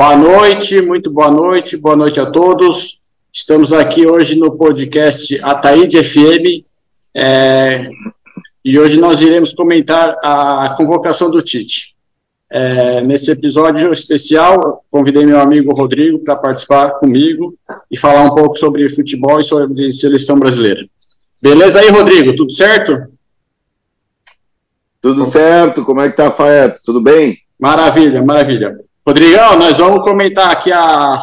Boa noite, muito boa noite, boa noite a todos. Estamos aqui hoje no podcast Ataíde FM é, e hoje nós iremos comentar a convocação do Tite. É, nesse episódio especial, convidei meu amigo Rodrigo para participar comigo e falar um pouco sobre futebol e sobre seleção brasileira. Beleza aí, Rodrigo? Tudo certo? Tudo certo. Como é que tá, Faeto? Tudo bem? Maravilha, maravilha. Rodrigão, nós vamos comentar aqui a,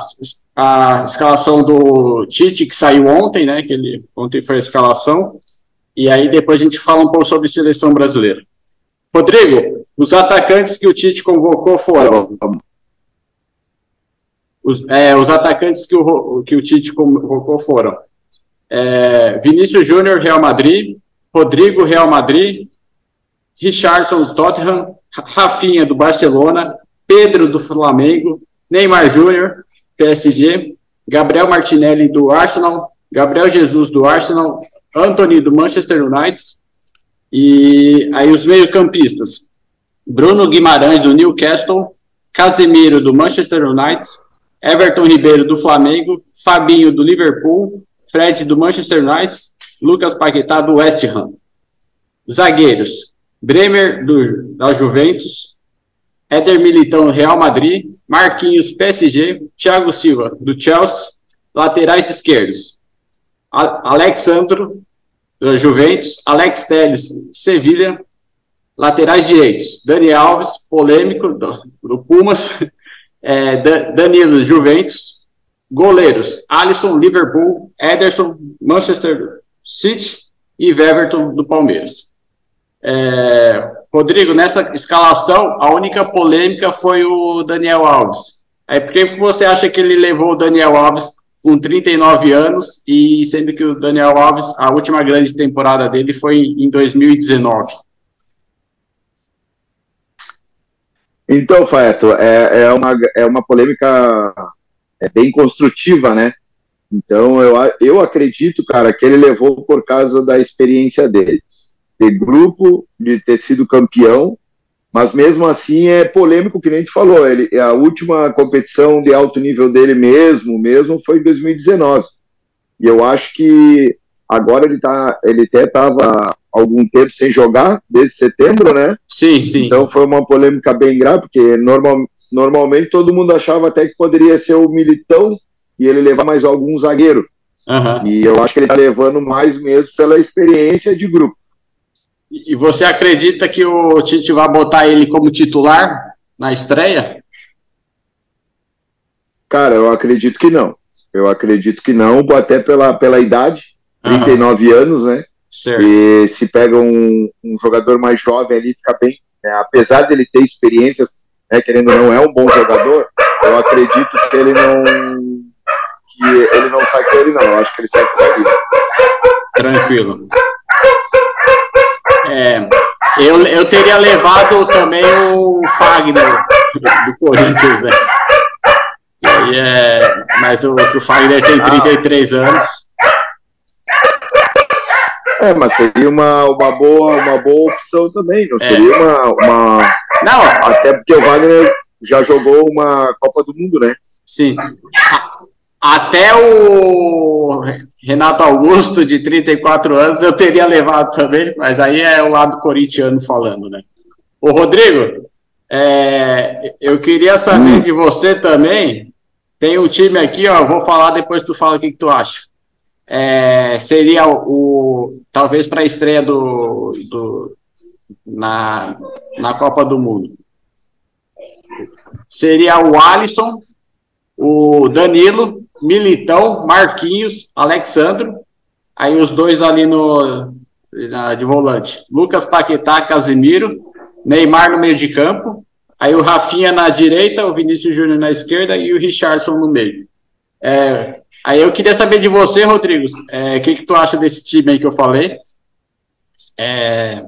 a escalação do Tite, que saiu ontem, né? Que ele, ontem foi a escalação. E aí depois a gente fala um pouco sobre seleção brasileira. Rodrigo, os atacantes que o Tite convocou foram. Os, é, os atacantes que o, que o Tite convocou foram é, Vinícius Júnior, Real Madrid, Rodrigo, Real Madrid, Richardson, Tottenham, Rafinha, do Barcelona, Pedro, do Flamengo, Neymar Júnior, PSG, Gabriel Martinelli, do Arsenal, Gabriel Jesus, do Arsenal, Anthony, do Manchester United, e aí os meio-campistas: Bruno Guimarães, do Newcastle, Casemiro, do Manchester United, Everton Ribeiro, do Flamengo, Fabinho, do Liverpool, Fred, do Manchester United, Lucas Paquetá, do West Ham. Zagueiros: Bremer, do, da Juventus, Éder Militão, Real Madrid, Marquinhos, PSG, Thiago Silva, do Chelsea, laterais esquerdos, Alexandro, Juventus, Alex Telles, Sevilha, laterais direitos, Dani Alves, polêmico, do, do Pumas, é, Danilo, Juventus, goleiros, Alisson, Liverpool, Ederson, Manchester City e Everton, do Palmeiras. É, Rodrigo, nessa escalação, a única polêmica foi o Daniel Alves. É, por que você acha que ele levou o Daniel Alves com 39 anos, e sendo que o Daniel Alves, a última grande temporada dele foi em 2019. Então, Faeto, é, é, uma, é uma polêmica é bem construtiva, né? Então, eu, eu acredito, cara, que ele levou por causa da experiência dele, de grupo, de ter sido campeão, mas mesmo assim é polêmico, que nem a gente falou. Ele, a última competição de alto nível dele mesmo, mesmo foi em 2019. E eu acho que agora ele tá, ele até estava algum tempo sem jogar, desde setembro, né? Sim, sim. Então foi uma polêmica bem grave, porque normal, normalmente todo mundo achava até que poderia ser o Militão e ele levar mais algum zagueiro. Uhum. E eu acho que ele está levando mais mesmo pela experiência de grupo. E você acredita que o Tite vai botar ele como titular na estreia? Cara, eu acredito que não. Eu acredito que não, até pela, pela idade, 39 uhum. anos, né? Certo. E se pega um, um jogador mais jovem ali, fica bem. Né? Apesar dele ter experiências, né, querendo ou não, é um bom jogador, eu acredito que ele não. que ele não sai com ele, não. Eu acho que ele sai com ele. Tranquilo. É, eu, eu teria levado também o Fagner do Corinthians, né? E é, mas o, o Fagner tem 33 ah. anos. É, mas seria uma, uma, boa, uma boa opção também, não é. seria uma, uma. Não, até porque o Wagner já jogou uma Copa do Mundo, né? Sim. Até o Renato Augusto, de 34 anos, eu teria levado também, mas aí é o lado corintiano falando, né? Ô, Rodrigo, é, eu queria saber hum. de você também. Tem um time aqui, ó, eu vou falar depois tu fala o que, que tu acha. É, seria o, talvez para a estreia do, do na, na Copa do Mundo. Seria o Alisson, o Danilo, Militão, Marquinhos, Alexandro, aí os dois ali no na, de volante. Lucas Paquetá, Casimiro, Neymar no meio de campo, aí o Rafinha na direita, o Vinícius Júnior na esquerda e o Richardson no meio. É, aí eu queria saber de você, Rodrigo, o é, que, que tu acha desse time aí que eu falei? É,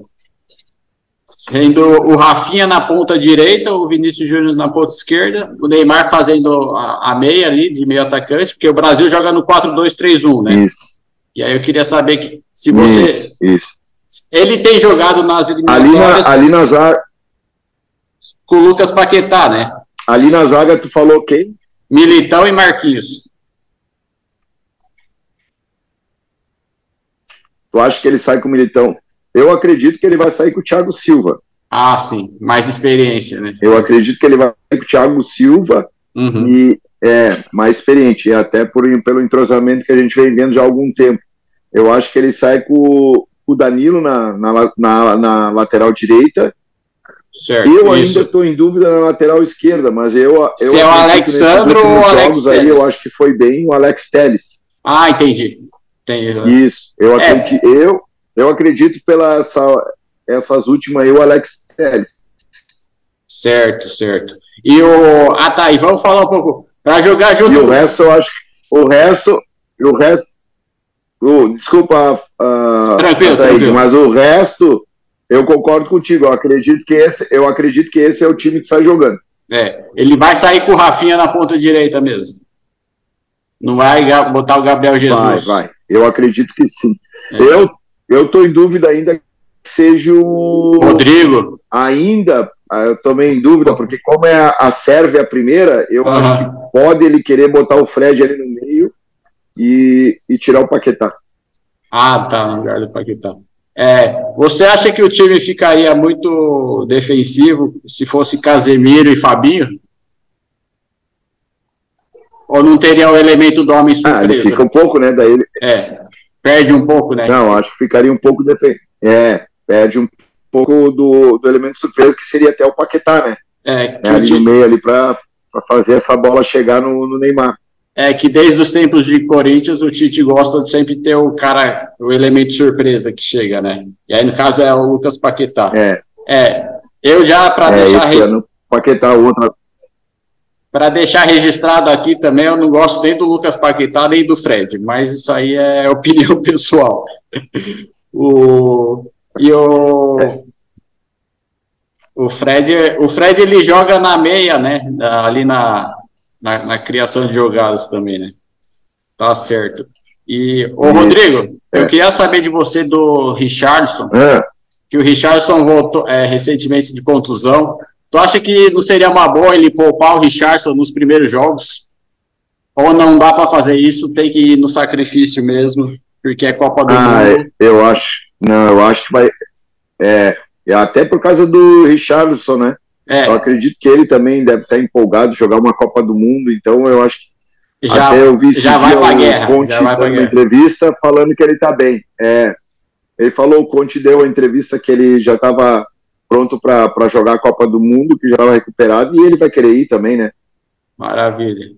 Sendo o Rafinha na ponta direita, o Vinícius Júnior na ponta esquerda, o Neymar fazendo a, a, meia ali, de meio atacante, porque o Brasil joga no 4-2-3-1, né? Isso. E aí eu queria saber que, se você. Isso. isso. Ele tem jogado nas eliminatórias. Ali, na, ali nas ar... Com o Lucas Paquetá, né? ali na zaga tu falou quem? Militão e Marquinhos. Tu acha que ele sai com o Militão? Eu acredito que ele vai sair com o Thiago Silva. Ah, sim, mais experiência, né? Eu acredito que ele vai sair com o Thiago Silva uhum. e é mais experiente, e até por, pelo entrosamento que a gente vem vendo já há algum tempo. Eu acho que ele sai com o Danilo na, na, na, na lateral direita. Certo, eu ainda estou em dúvida na lateral esquerda, mas eu. eu Se é o Alexandre ou o Alex aí, eu acho que foi bem o Alex Telles. Ah, entendi. entendi. Isso. Eu, é. acredito, eu, eu acredito pela essa, essas últimas aí, o Alex Telles. Certo, certo. E o. Ah, tá. E vamos falar um pouco. Para jogar junto. E o resto, eu acho que. O resto. O resto. Oh, desculpa, uh, tranquilo, tranquilo. mas o resto eu concordo contigo. Eu acredito que esse, eu acredito que esse é o time que sai jogando. É, ele vai sair com o Rafinha na ponta direita mesmo. Não vai botar o Gabriel Jesus. Vai, vai. Eu acredito que sim. É. Eu eu tô em dúvida ainda que seja o Rodrigo. Ainda ah, eu tomei em dúvida porque como é a, a Sérvia a primeira, eu uhum. acho que pode ele querer botar o Fred ali no meio e, e tirar o Paquetá. Ah, tá, no lugar do Paquetá. É, você acha que o time ficaria muito defensivo se fosse Casemiro e Fabinho? Ou não teria o elemento do homem surpresa? Ah, ele fica um pouco, né? Daí ele... É, perde um pouco, né? Não, acho que ficaria um pouco defensivo. É, perde um pouco do, do elemento surpresa que seria até o Paquetá, né? É, é ali no meio ali para fazer essa bola chegar no, no Neymar é que desde os tempos de Corinthians o Tite gosta de sempre ter o cara, o elemento surpresa que chega, né? E aí no caso é o Lucas Paquetá. É. É. Eu já para é, deixar esse ano, Paquetá outra para deixar registrado aqui também, eu não gosto nem do Lucas Paquetá nem do Fred, mas isso aí é opinião pessoal. o e o o Fred, o Fred ele joga na meia, né? Ali na na, na, criação de jogadas também, né? Tá certo. E, ô Rodrigo, é. eu queria saber de você do Richardson, é. que o Richardson voltou é, recentemente de contusão. Tu acha que não seria uma boa ele poupar o Richardson nos primeiros jogos? Ou não dá para fazer isso, tem que ir no sacrifício mesmo, porque é Copa do ah, Mundo? Eu acho, não, eu acho que vai, é, até por causa do Richardson, né? É. Eu acredito que ele também deve estar empolgado jogar uma Copa do Mundo, então eu acho que já, até eu vi já vai para guerra, Conte já vai pra guerra. entrevista falando que ele está bem. É, ele falou, o Conte deu a entrevista que ele já estava pronto para jogar a Copa do Mundo, que já estava recuperado, e ele vai querer ir também, né? Maravilha.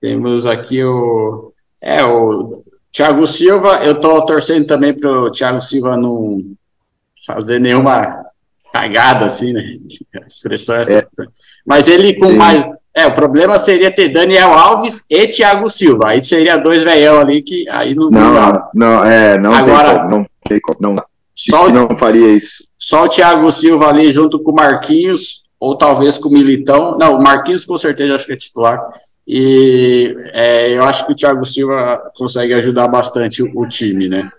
Temos aqui o. É, o Thiago Silva, eu estou torcendo também para o Thiago Silva não fazer nenhuma cagada, assim, né? A expressão é essa. É. Mas ele com Sim. mais. É, o problema seria ter Daniel Alves e Thiago Silva. Aí seria dois veião ali que aí não. Não, não, é, não Agora, tem como, não tem como, não. Só não faria isso. Só o Thiago Silva ali junto com o Marquinhos, ou talvez com o Militão. Não, o Marquinhos com certeza acho que é titular. E é, eu acho que o Thiago Silva consegue ajudar bastante o, o time, né?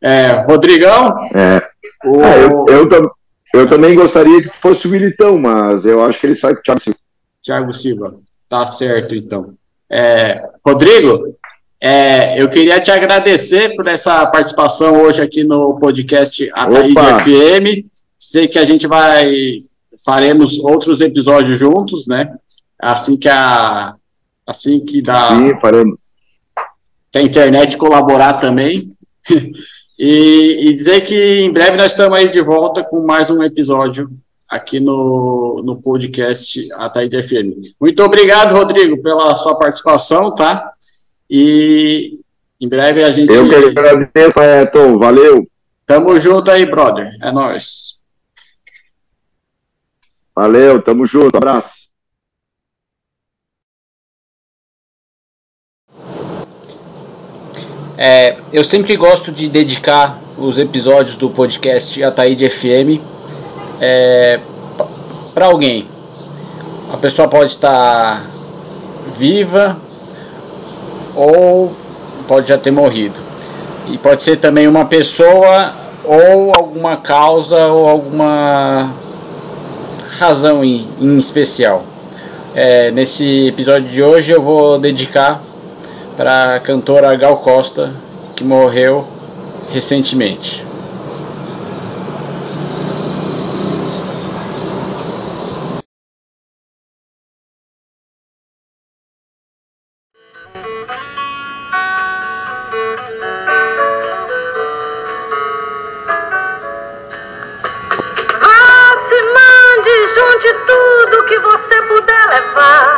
É, Rodrigão? É. O... É, eu, eu, eu também gostaria que fosse o Militão, mas eu acho que ele sai com o Thiago Silva. Thiago Silva, tá certo então. É, Rodrigo, é, eu queria te agradecer por essa participação hoje aqui no podcast Ataíde FM. Sei que a gente vai faremos outros episódios juntos, né? Assim que a assim que dá Sim, faremos. Que a internet colaborar também. E, e, dizer que em breve nós estamos aí de volta com mais um episódio aqui no, no podcast Ataíde FM. Muito obrigado, Rodrigo, pela sua participação, tá? E em breve a gente. Eu que agradeço, Ayrton. Valeu. Tamo junto aí, brother. É nóis. Valeu, tamo junto. abraço. É, eu sempre gosto de dedicar os episódios do podcast Ataíde FM é, para alguém. A pessoa pode estar viva ou pode já ter morrido. E pode ser também uma pessoa ou alguma causa ou alguma razão em, em especial. É, nesse episódio de hoje eu vou dedicar para a cantora Gal Costa, que morreu recentemente. forever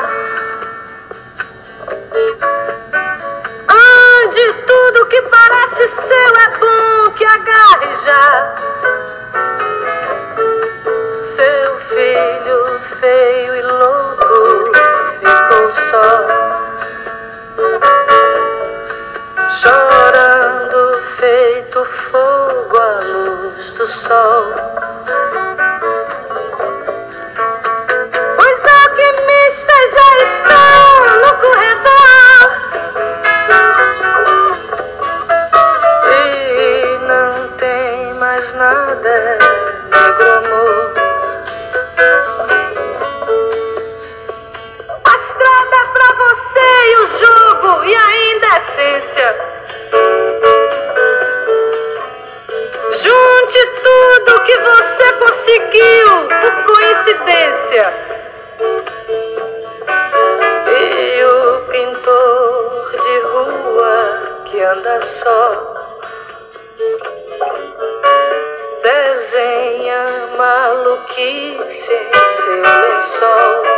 Maluquice em seu lençol.